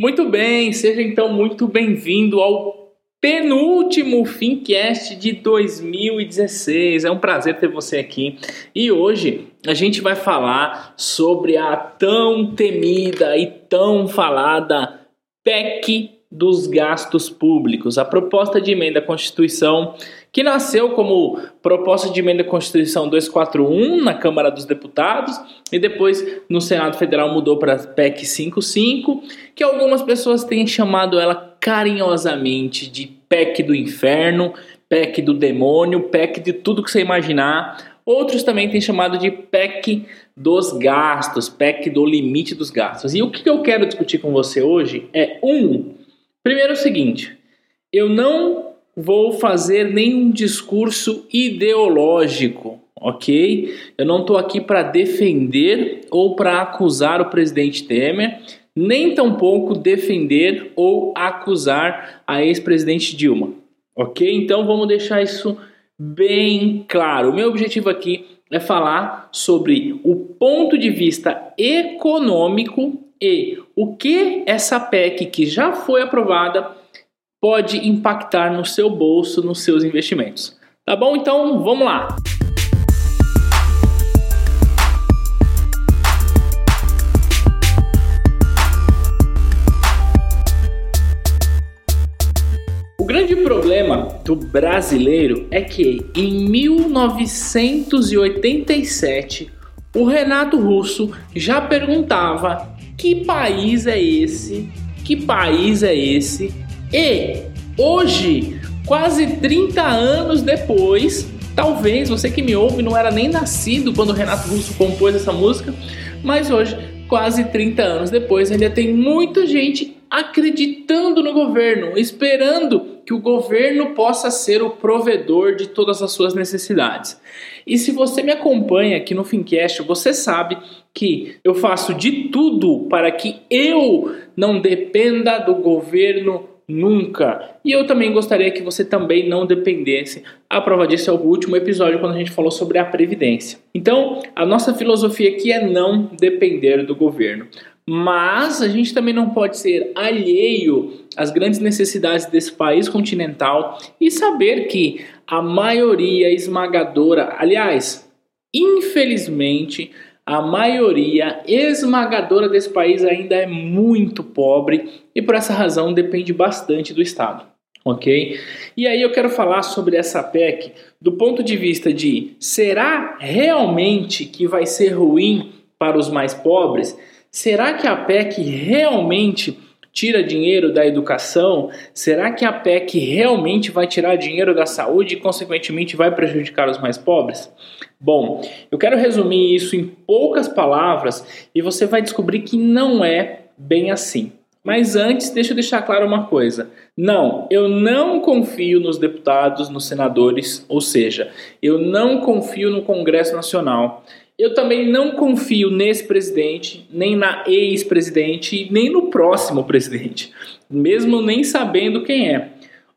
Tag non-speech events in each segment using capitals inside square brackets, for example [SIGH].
Muito bem, seja então muito bem-vindo ao penúltimo Fincast de 2016. É um prazer ter você aqui. E hoje a gente vai falar sobre a tão temida e tão falada PEC dos gastos públicos, a proposta de emenda à Constituição que nasceu como proposta de emenda à Constituição 241 na Câmara dos Deputados e depois no Senado Federal mudou para PEC 55, que algumas pessoas têm chamado ela carinhosamente de PEC do inferno, PEC do demônio, PEC de tudo que você imaginar. Outros também têm chamado de PEC dos gastos, PEC do limite dos gastos. E o que eu quero discutir com você hoje é um Primeiro é o seguinte: eu não vou fazer nenhum discurso ideológico, ok? Eu não estou aqui para defender ou para acusar o presidente Temer, nem tampouco defender ou acusar a ex-presidente Dilma, ok? Então vamos deixar isso bem claro. O meu objetivo aqui é falar sobre o ponto de vista econômico e o que essa PEC que já foi aprovada pode impactar no seu bolso, nos seus investimentos. Tá bom? Então vamos lá. O grande problema do brasileiro é que em 1987 o Renato Russo já perguntava que país é esse? Que país é esse? E hoje, quase 30 anos depois, talvez você que me ouve não era nem nascido quando o Renato Russo compôs essa música, mas hoje, quase 30 anos depois, ainda tem muita gente acreditando no governo, esperando que o governo possa ser o provedor de todas as suas necessidades. E se você me acompanha aqui no Fincast, você sabe que eu faço de tudo para que eu não dependa do governo nunca. E eu também gostaria que você também não dependesse. A prova disso é o último episódio quando a gente falou sobre a previdência. Então, a nossa filosofia aqui é não depender do governo. Mas a gente também não pode ser alheio às grandes necessidades desse país continental e saber que a maioria esmagadora, aliás, infelizmente, a maioria esmagadora desse país ainda é muito pobre e por essa razão depende bastante do Estado. Ok? E aí eu quero falar sobre essa PEC do ponto de vista de será realmente que vai ser ruim para os mais pobres? Será que a PEC realmente tira dinheiro da educação? Será que a PEC realmente vai tirar dinheiro da saúde e, consequentemente, vai prejudicar os mais pobres? Bom, eu quero resumir isso em poucas palavras e você vai descobrir que não é bem assim. Mas antes, deixa eu deixar claro uma coisa. Não, eu não confio nos deputados, nos senadores, ou seja, eu não confio no Congresso Nacional. Eu também não confio nesse presidente, nem na ex-presidente, nem no próximo presidente, mesmo nem sabendo quem é.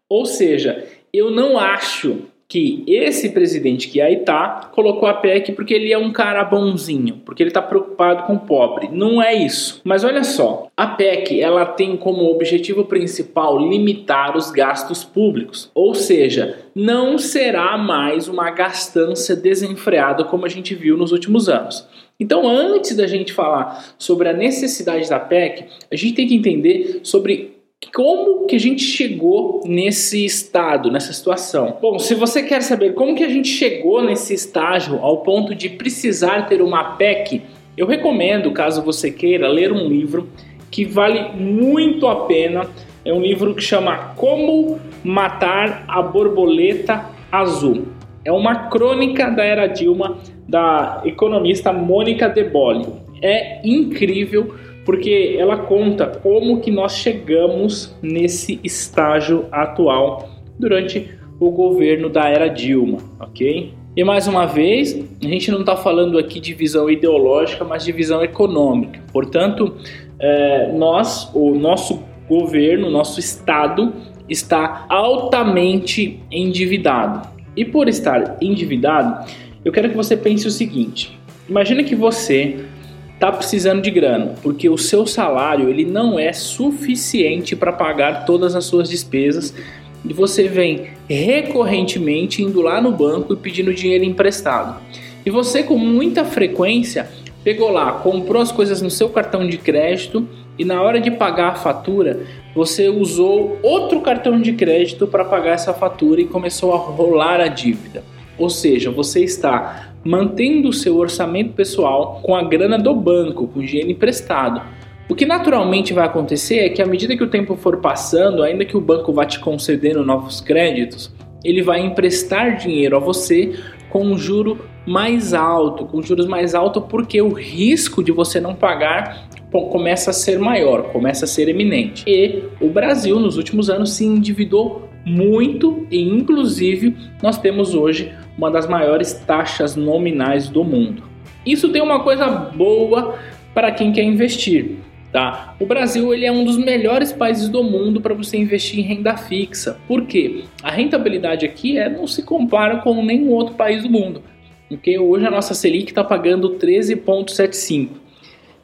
Ou seja, eu não acho que esse presidente que aí tá colocou a PEC porque ele é um cara bonzinho, porque ele está preocupado com o pobre. Não é isso. Mas olha só, a PEC ela tem como objetivo principal limitar os gastos públicos, ou seja, não será mais uma gastança desenfreada como a gente viu nos últimos anos. Então, antes da gente falar sobre a necessidade da PEC, a gente tem que entender sobre como que a gente chegou nesse estado, nessa situação? Bom, se você quer saber como que a gente chegou nesse estágio ao ponto de precisar ter uma PEC, eu recomendo, caso você queira, ler um livro que vale muito a pena. É um livro que chama Como Matar a Borboleta Azul. É uma crônica da era Dilma da economista Mônica De Bolle. É incrível porque ela conta como que nós chegamos nesse estágio atual durante o governo da era Dilma, ok? E mais uma vez, a gente não está falando aqui de visão ideológica, mas de visão econômica. Portanto, é, nós, o nosso governo, nosso Estado, está altamente endividado. E por estar endividado, eu quero que você pense o seguinte: imagine que você tá precisando de grana, porque o seu salário ele não é suficiente para pagar todas as suas despesas e você vem recorrentemente indo lá no banco e pedindo dinheiro emprestado. E você com muita frequência pegou lá, comprou as coisas no seu cartão de crédito e na hora de pagar a fatura, você usou outro cartão de crédito para pagar essa fatura e começou a rolar a dívida. Ou seja, você está mantendo o seu orçamento pessoal com a grana do banco, com dinheiro emprestado. O que naturalmente vai acontecer é que à medida que o tempo for passando, ainda que o banco vá te concedendo novos créditos, ele vai emprestar dinheiro a você com um juro mais alto, com juros mais alto, porque o risco de você não pagar começa a ser maior, começa a ser eminente. E o Brasil nos últimos anos se endividou muito e inclusive nós temos hoje uma das maiores taxas nominais do mundo. Isso tem uma coisa boa para quem quer investir. Tá? O Brasil ele é um dos melhores países do mundo para você investir em renda fixa. Por quê? A rentabilidade aqui é, não se compara com nenhum outro país do mundo. Porque hoje a nossa Selic está pagando 13,75.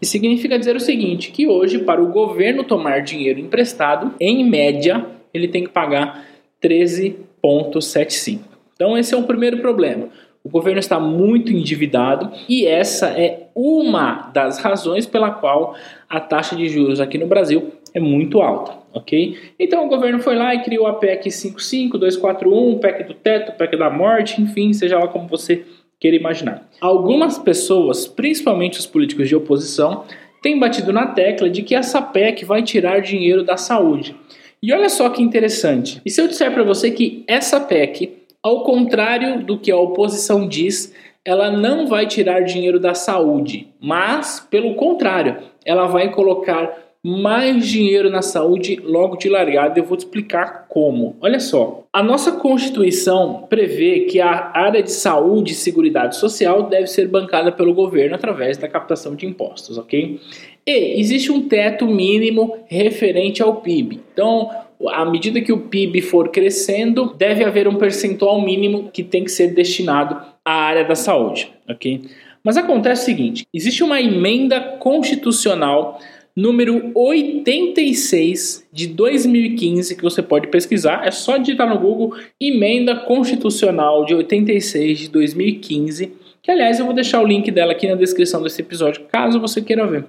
Isso significa dizer o seguinte: que hoje, para o governo tomar dinheiro emprestado, em média, ele tem que pagar 13,75. Então, esse é o primeiro problema. O governo está muito endividado e essa é uma das razões pela qual a taxa de juros aqui no Brasil é muito alta, ok? Então o governo foi lá e criou a PEC 55241, PEC do teto, PEC da morte, enfim, seja lá como você queira imaginar. Algumas pessoas, principalmente os políticos de oposição, têm batido na tecla de que essa PEC vai tirar dinheiro da saúde. E olha só que interessante. E se eu disser para você que essa PEC ao contrário do que a oposição diz, ela não vai tirar dinheiro da saúde, mas, pelo contrário, ela vai colocar mais dinheiro na saúde logo de largada. Eu vou te explicar como. Olha só, a nossa Constituição prevê que a área de saúde e seguridade social deve ser bancada pelo governo através da captação de impostos, ok? E existe um teto mínimo referente ao PIB. Então, à medida que o PIB for crescendo, deve haver um percentual mínimo que tem que ser destinado à área da saúde, ok? Mas acontece o seguinte: existe uma emenda constitucional número 86 de 2015 que você pode pesquisar, é só digitar no Google emenda constitucional de 86 de 2015, que aliás eu vou deixar o link dela aqui na descrição desse episódio, caso você queira ver.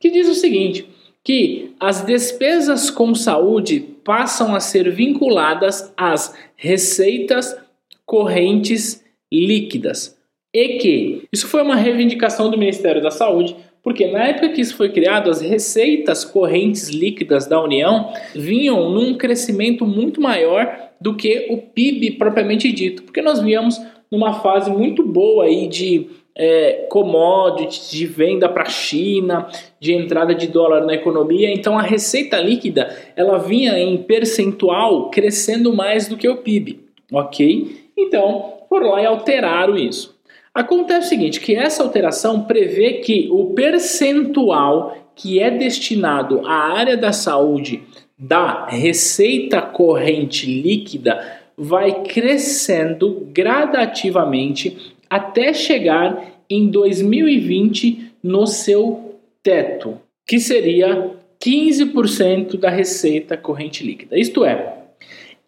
Que diz o seguinte: que as despesas com saúde passam a ser vinculadas às receitas correntes líquidas. E que isso foi uma reivindicação do Ministério da Saúde, porque na época que isso foi criado, as receitas correntes líquidas da União vinham num crescimento muito maior do que o PIB propriamente dito, porque nós víamos numa fase muito boa aí de é, commodities, de venda para a China, de entrada de dólar na economia. Então a receita líquida ela vinha em percentual crescendo mais do que o PIB, ok? Então por lá e alteraram isso. Acontece o seguinte, que essa alteração prevê que o percentual que é destinado à área da saúde da receita corrente líquida vai crescendo gradativamente até chegar em 2020 no seu teto, que seria 15% da receita corrente líquida. Isto é,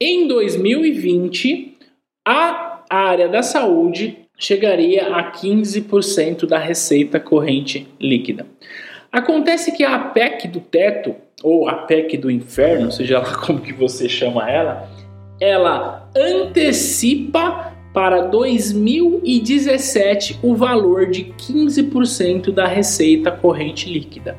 em 2020, a área da saúde chegaria a 15% da receita corrente líquida. Acontece que a PEC do teto, ou a PEC do inferno, seja lá [LAUGHS] como que você chama ela, ela antecipa para 2017 o valor de 15% da receita corrente líquida.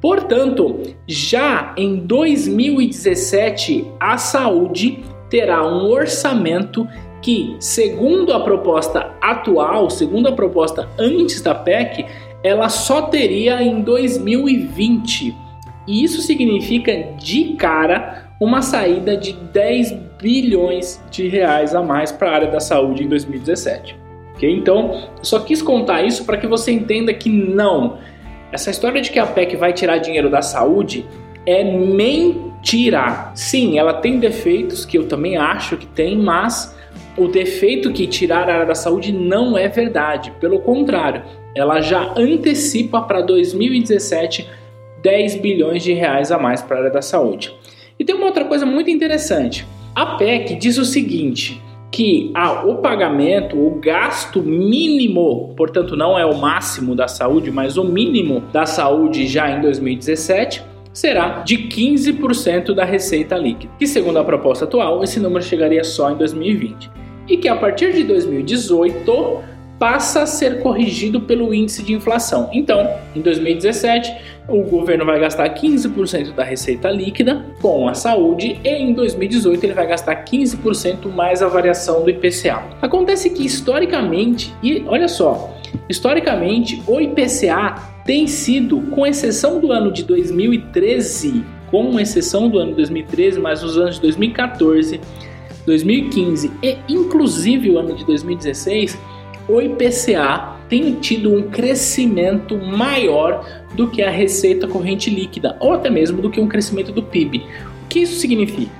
Portanto, já em 2017, a saúde terá um orçamento que, segundo a proposta atual, segundo a proposta antes da PEC, ela só teria em 2020. E isso significa de cara uma saída de 10 bilhões de reais a mais para a área da saúde em 2017. Okay? Então, eu só quis contar isso para que você entenda que não. Essa história de que a PEC vai tirar dinheiro da saúde é mentira. Sim, ela tem defeitos que eu também acho que tem, mas o defeito que tirar a área da saúde não é verdade. Pelo contrário, ela já antecipa para 2017 10 bilhões de reais a mais para a área da saúde. E tem uma outra coisa muito interessante. A PEC diz o seguinte: que ah, o pagamento, o gasto mínimo, portanto não é o máximo da saúde, mas o mínimo da saúde já em 2017 será de 15% da receita líquida, que segundo a proposta atual, esse número chegaria só em 2020. E que a partir de 2018 passa a ser corrigido pelo índice de inflação. Então, em 2017, o governo vai gastar 15% da receita líquida com a saúde e em 2018 ele vai gastar 15% mais a variação do IPCA. Acontece que historicamente, e olha só, historicamente o IPCA tem sido, com exceção do ano de 2013, com exceção do ano de 2013, mas os anos de 2014, 2015 e inclusive o ano de 2016, o IPCA tem tido um crescimento maior do que a receita corrente líquida, ou até mesmo do que um crescimento do PIB. O que isso significa?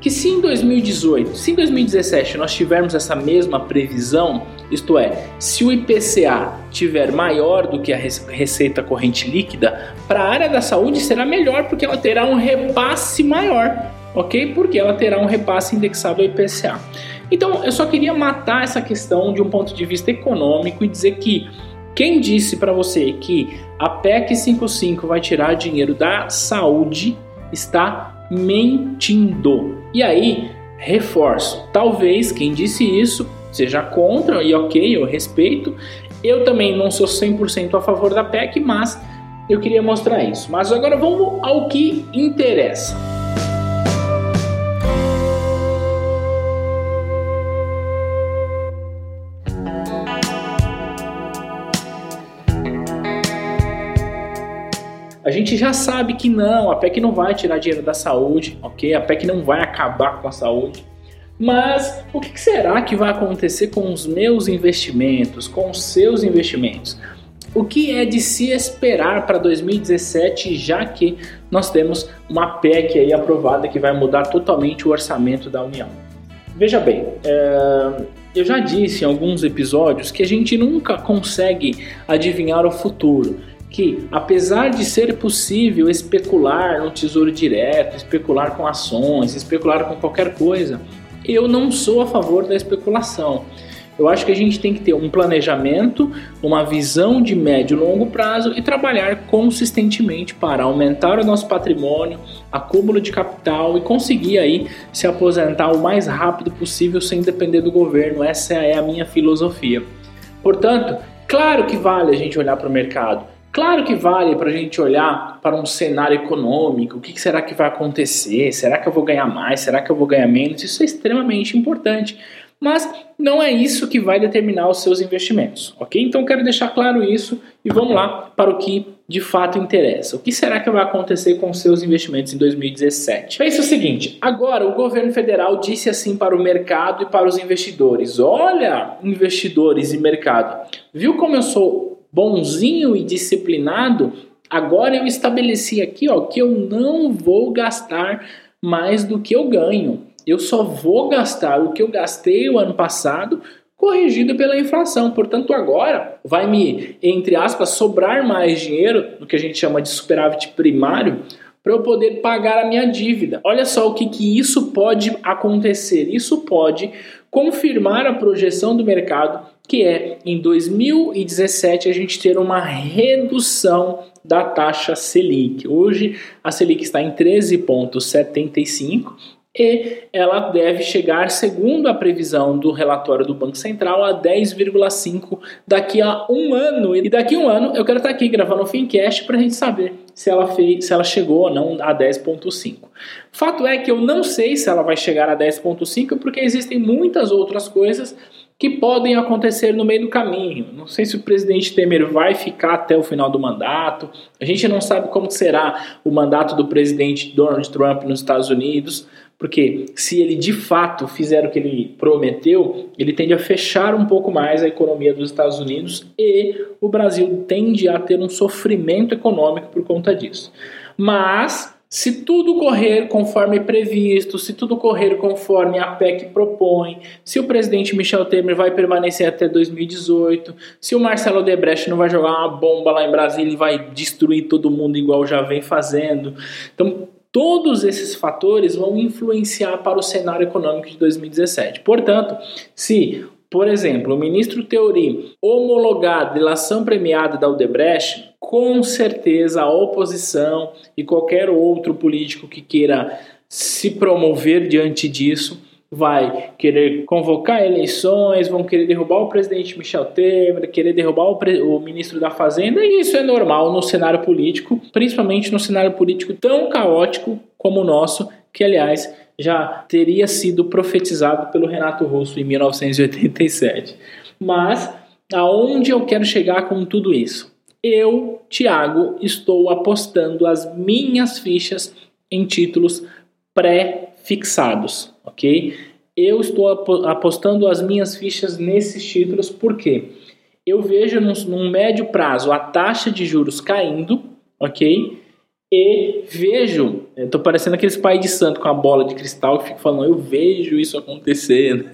Que se em 2018, se em 2017 nós tivermos essa mesma previsão, isto é, se o IPCA tiver maior do que a receita corrente líquida, para a área da saúde será melhor porque ela terá um repasse maior, ok? Porque ela terá um repasse indexado ao IPCA. Então, eu só queria matar essa questão de um ponto de vista econômico e dizer que quem disse para você que a PEC 55 vai tirar dinheiro da saúde está mentindo. E aí, reforço, talvez quem disse isso seja contra e ok, eu respeito. Eu também não sou 100% a favor da PEC, mas eu queria mostrar isso. Mas agora vamos ao que interessa. Gente já sabe que não, a PEC não vai tirar dinheiro da saúde, ok? A PEC não vai acabar com a saúde. Mas o que será que vai acontecer com os meus investimentos, com os seus investimentos? O que é de se esperar para 2017, já que nós temos uma PEC aí aprovada que vai mudar totalmente o orçamento da União? Veja bem, é, eu já disse em alguns episódios que a gente nunca consegue adivinhar o futuro que, apesar de ser possível especular no tesouro direto, especular com ações, especular com qualquer coisa, eu não sou a favor da especulação. Eu acho que a gente tem que ter um planejamento, uma visão de médio e longo prazo e trabalhar consistentemente para aumentar o nosso patrimônio, acúmulo de capital e conseguir aí se aposentar o mais rápido possível sem depender do governo. Essa é a minha filosofia. Portanto, claro que vale a gente olhar para o mercado, Claro que vale para a gente olhar para um cenário econômico, o que será que vai acontecer? Será que eu vou ganhar mais? Será que eu vou ganhar menos? Isso é extremamente importante, mas não é isso que vai determinar os seus investimentos, ok? Então quero deixar claro isso e vamos lá para o que de fato interessa. O que será que vai acontecer com os seus investimentos em 2017? Pense o seguinte: agora o governo federal disse assim para o mercado e para os investidores: olha, investidores e mercado, viu como eu sou bonzinho e disciplinado, agora eu estabeleci aqui ó, que eu não vou gastar mais do que eu ganho. Eu só vou gastar o que eu gastei o ano passado corrigido pela inflação. Portanto, agora vai me, entre aspas, sobrar mais dinheiro, no que a gente chama de superávit primário, para eu poder pagar a minha dívida. Olha só o que, que isso pode acontecer. Isso pode confirmar a projeção do mercado que é em 2017 a gente ter uma redução da taxa Selic. Hoje a Selic está em 13,75 e ela deve chegar, segundo a previsão do relatório do Banco Central, a 10,5 daqui a um ano. E daqui a um ano eu quero estar aqui gravando o Fincast para a gente saber se ela, fez, se ela chegou ou não a 10,5. Fato é que eu não sei se ela vai chegar a 10,5 porque existem muitas outras coisas que podem acontecer no meio do caminho. Não sei se o presidente Temer vai ficar até o final do mandato. A gente não sabe como será o mandato do presidente Donald Trump nos Estados Unidos, porque se ele de fato fizer o que ele prometeu, ele tende a fechar um pouco mais a economia dos Estados Unidos e o Brasil tende a ter um sofrimento econômico por conta disso. Mas Se tudo correr conforme previsto, se tudo correr conforme a PEC propõe, se o presidente Michel Temer vai permanecer até 2018, se o Marcelo Odebrecht não vai jogar uma bomba lá em Brasília e vai destruir todo mundo igual já vem fazendo. Então, todos esses fatores vão influenciar para o cenário econômico de 2017. Portanto, se por exemplo, o ministro Teori homologar delação premiada da Odebrecht, com certeza a oposição e qualquer outro político que queira se promover diante disso vai querer convocar eleições, vão querer derrubar o presidente Michel Temer, querer derrubar o, o, ministro da Fazenda, e isso é normal no cenário político, principalmente no cenário político tão caótico como o nosso, que aliás já teria sido profetizado pelo Renato Russo em 1987. Mas aonde eu quero chegar com tudo isso? Eu, Thiago, estou apostando as minhas fichas em títulos pré-fixados, ok? Eu estou apostando as minhas fichas nesses títulos porque eu vejo num médio prazo a taxa de juros caindo, ok? E vejo, estou parecendo aqueles pai de santo com a bola de cristal que fica falando, eu vejo isso acontecer.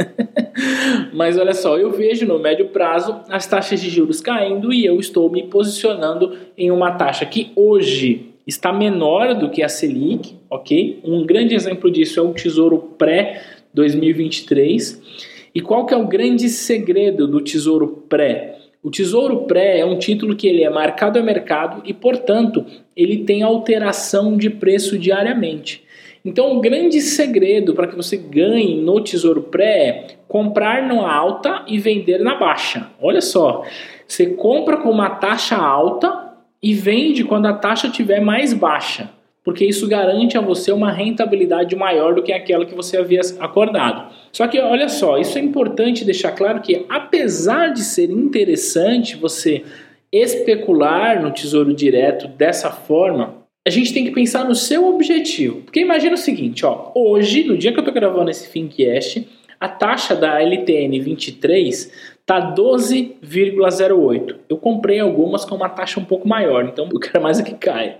[LAUGHS] Mas olha só, eu vejo no médio prazo as taxas de juros caindo e eu estou me posicionando em uma taxa que hoje está menor do que a Selic, ok? Um grande exemplo disso é o Tesouro Pré 2023. E qual que é o grande segredo do Tesouro Pré? O Tesouro Pré é um título que ele é marcado a mercado e, portanto, ele tem alteração de preço diariamente. Então, o grande segredo para que você ganhe no Tesouro Pré é comprar na alta e vender na baixa. Olha só, você compra com uma taxa alta e vende quando a taxa estiver mais baixa porque isso garante a você uma rentabilidade maior do que aquela que você havia acordado. Só que olha só, isso é importante deixar claro que apesar de ser interessante você especular no Tesouro Direto dessa forma, a gente tem que pensar no seu objetivo. Porque imagina o seguinte, ó, hoje, no dia que eu estou gravando esse Fincast, a taxa da LTN 23 tá 12,08. Eu comprei algumas com uma taxa um pouco maior, então eu quero mais é que caia.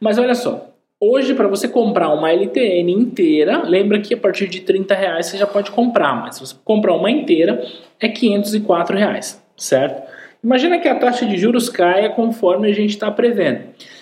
Mas olha só, Hoje, para você comprar uma LTN inteira, lembra que a partir de 30 reais você já pode comprar, mas se você comprar uma inteira, é 504 reais, certo? Imagina que a taxa de juros caia conforme a gente está prevendo.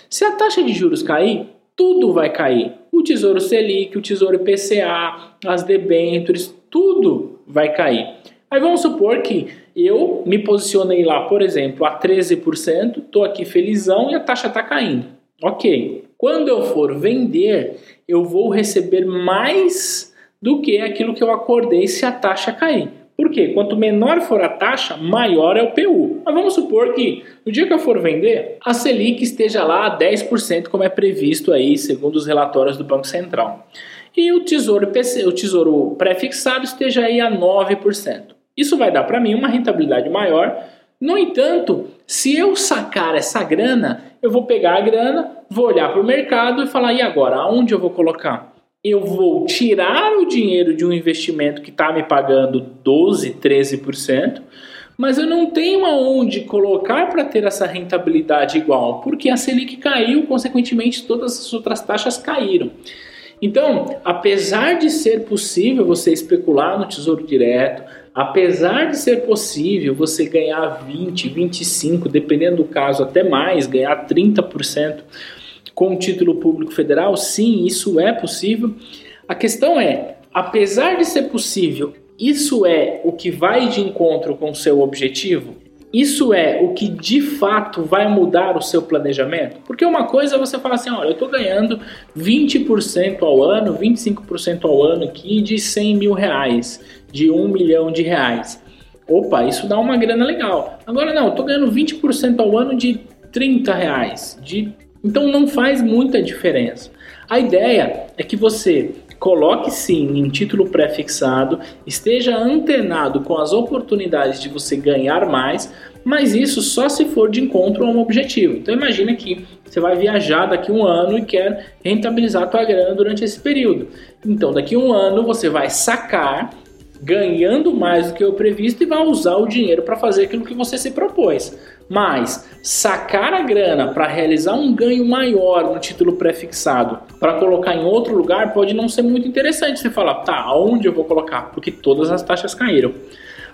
Se a taxa de juros cair, tudo vai cair. O Tesouro Selic, o Tesouro IPCA, as debêntures, tudo vai cair. Aí vamos supor que eu me posicionei lá, por exemplo, a 13%, estou aqui felizão e a taxa está caindo. Ok, quando eu for vender, eu vou receber mais do que aquilo que eu acordei se a taxa cair. Por quê? Quanto menor for a taxa, maior é o PU. Mas vamos supor que no dia que eu for vender, a Selic esteja lá a 10%, como é previsto aí, segundo os relatórios do Banco Central. E o Tesouro PC, o Tesouro pré-fixado esteja aí a 9%. Isso vai dar para mim uma rentabilidade maior. No entanto, se eu sacar essa grana, eu vou pegar a grana, vou olhar para o mercado e falar: e agora? Aonde eu vou colocar? Eu vou tirar o dinheiro de um investimento que está me pagando 12, 13%, mas eu não tenho aonde colocar para ter essa rentabilidade igual, porque a Selic caiu, consequentemente todas as outras taxas caíram. Então, apesar de ser possível você especular no Tesouro Direto, apesar de ser possível você ganhar 20, 25, dependendo do caso, até mais, ganhar 30% com título público federal, sim, isso é possível. A questão é, apesar de ser possível, isso é o que vai de encontro com o seu objetivo? Isso é o que de fato vai mudar o seu planejamento? Porque uma coisa é você falar assim: olha, eu estou ganhando 20% ao ano, 25% ao ano aqui de 100 mil reais de um milhão de reais. Opa, isso dá uma grana legal. Agora não, eu tô ganhando 20% ao ano de 30 reais. De... Então não faz muita diferença. A ideia é que você coloque sim em título pré-fixado, esteja antenado com as oportunidades de você ganhar mais, mas isso só se for de encontro a um objetivo. Então imagina que você vai viajar daqui um ano e quer rentabilizar a tua grana durante esse período. Então daqui um ano você vai sacar ganhando mais do que o previsto e vai usar o dinheiro para fazer aquilo que você se propôs. Mas sacar a grana para realizar um ganho maior no título prefixado para colocar em outro lugar pode não ser muito interessante. Você falar, tá, aonde eu vou colocar? Porque todas as taxas caíram.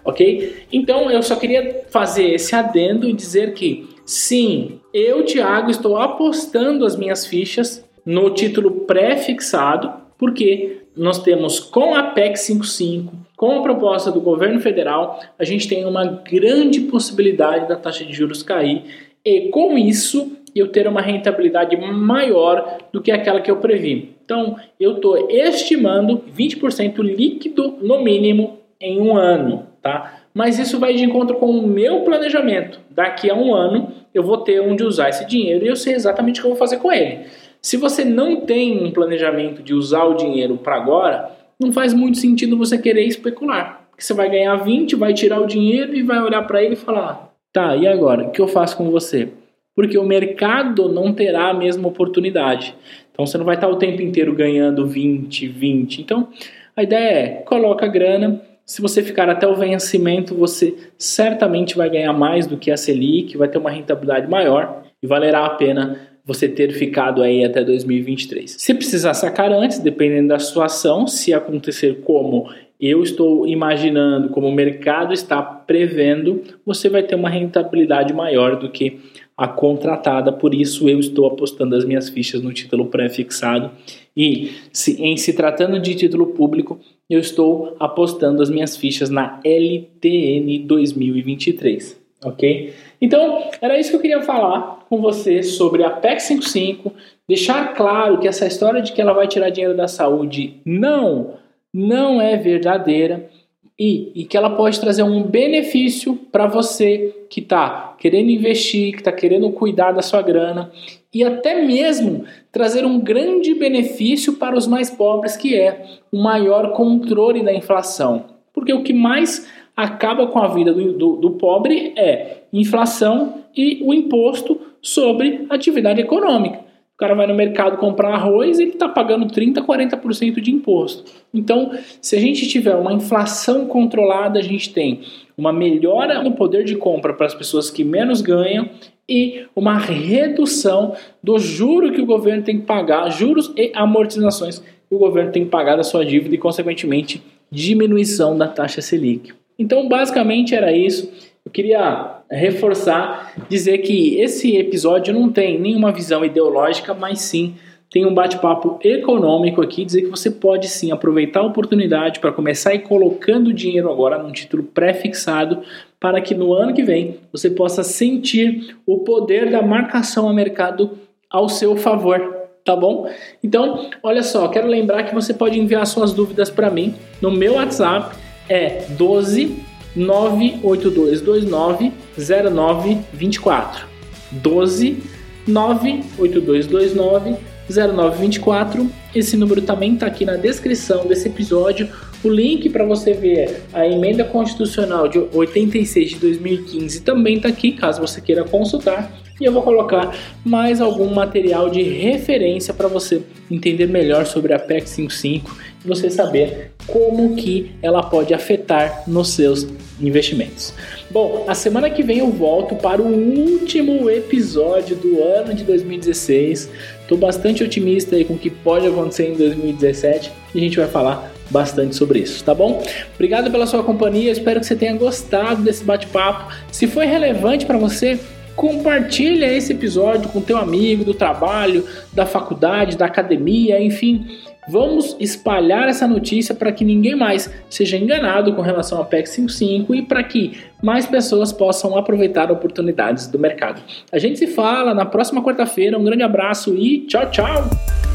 Ok? Então eu só queria fazer esse adendo e dizer que sim, eu, Thiago, estou apostando as minhas fichas no título pré-fixado, porque nós temos com a PEC 55, com a proposta do governo federal, a gente tem uma grande possibilidade da taxa de juros cair e com isso eu ter uma rentabilidade maior do que aquela que eu previ. Então, eu estou estimando 20% líquido no mínimo em um ano, tá? Mas isso vai de encontro com o meu planejamento. Daqui a um ano eu vou ter onde usar esse dinheiro e eu sei exatamente o que eu vou fazer com ele. Se você não tem um planejamento de usar o dinheiro para agora, não faz muito sentido você querer especular. Porque você vai ganhar 20, vai tirar o dinheiro e vai olhar para ele e falar: tá, e agora? O que eu faço com você? Porque o mercado não terá a mesma oportunidade. Então você não vai estar o tempo inteiro ganhando 20, 20. Então a ideia é: coloca a grana. Se você ficar até o vencimento, você certamente vai ganhar mais do que a Selic, vai ter uma rentabilidade maior e valerá a pena você ter ficado aí até 2023. Se precisar sacar antes, dependendo da situação, se acontecer como eu estou imaginando, como o mercado está prevendo, você vai ter uma rentabilidade maior do que a contratada, por isso eu estou apostando as minhas fichas no título pré-fixado e se, em se tratando de título público, eu estou apostando as minhas fichas na LTN 2023, ok? Então, era isso que eu queria falar com você sobre a PEC 55, deixar claro que essa história de que ela vai tirar dinheiro da saúde não, não é verdadeira e, e que ela pode trazer um benefício para você que está querendo investir, que está querendo cuidar da sua grana e até mesmo trazer um grande benefício para os mais pobres, que é o maior controle da inflação. Porque o que mais acaba com a vida do, do, do pobre é inflação e o imposto sobre atividade econômica. O cara vai no mercado comprar arroz e ele está pagando 30%, 40% de imposto. Então, se a gente tiver uma inflação controlada, a gente tem uma melhora no poder de compra para as pessoas que menos ganham e uma redução do juro que o governo tem que pagar, juros e amortizações que o governo tem que pagar da sua dívida e, consequentemente, diminuição da taxa Selic. Então, basicamente era isso. Eu queria reforçar, dizer que esse episódio não tem nenhuma visão ideológica, mas sim tem um bate-papo econômico aqui, dizer que você pode sim aproveitar a oportunidade para começar a ir colocando dinheiro agora num título pré-fixado, para que no ano que vem você possa sentir o poder da marcação a mercado ao seu favor tá bom? Então, olha só, quero lembrar que você pode enviar suas dúvidas para mim no meu WhatsApp é 12 98229 0924. 12 98229 0924. Esse número também está aqui na descrição desse episódio. O link para você ver a emenda constitucional de 86 de 2015 também está aqui, caso você queira consultar e eu vou colocar mais algum material de referência para você entender melhor sobre a PEC 55 e você saber como que ela pode afetar nos seus investimentos. Bom, a semana que vem eu volto para o último episódio do ano de 2016. Estou bastante otimista aí com o que pode acontecer em 2017 e a gente vai falar bastante sobre isso, tá bom? Obrigado pela sua companhia, espero que você tenha gostado desse bate-papo. Se foi relevante para você, Compartilha esse episódio com teu amigo do trabalho, da faculdade, da academia, enfim. Vamos espalhar essa notícia para que ninguém mais seja enganado com relação à PEC 55 e para que mais pessoas possam aproveitar oportunidades do mercado. A gente se fala na próxima quarta-feira. Um grande abraço e tchau, tchau!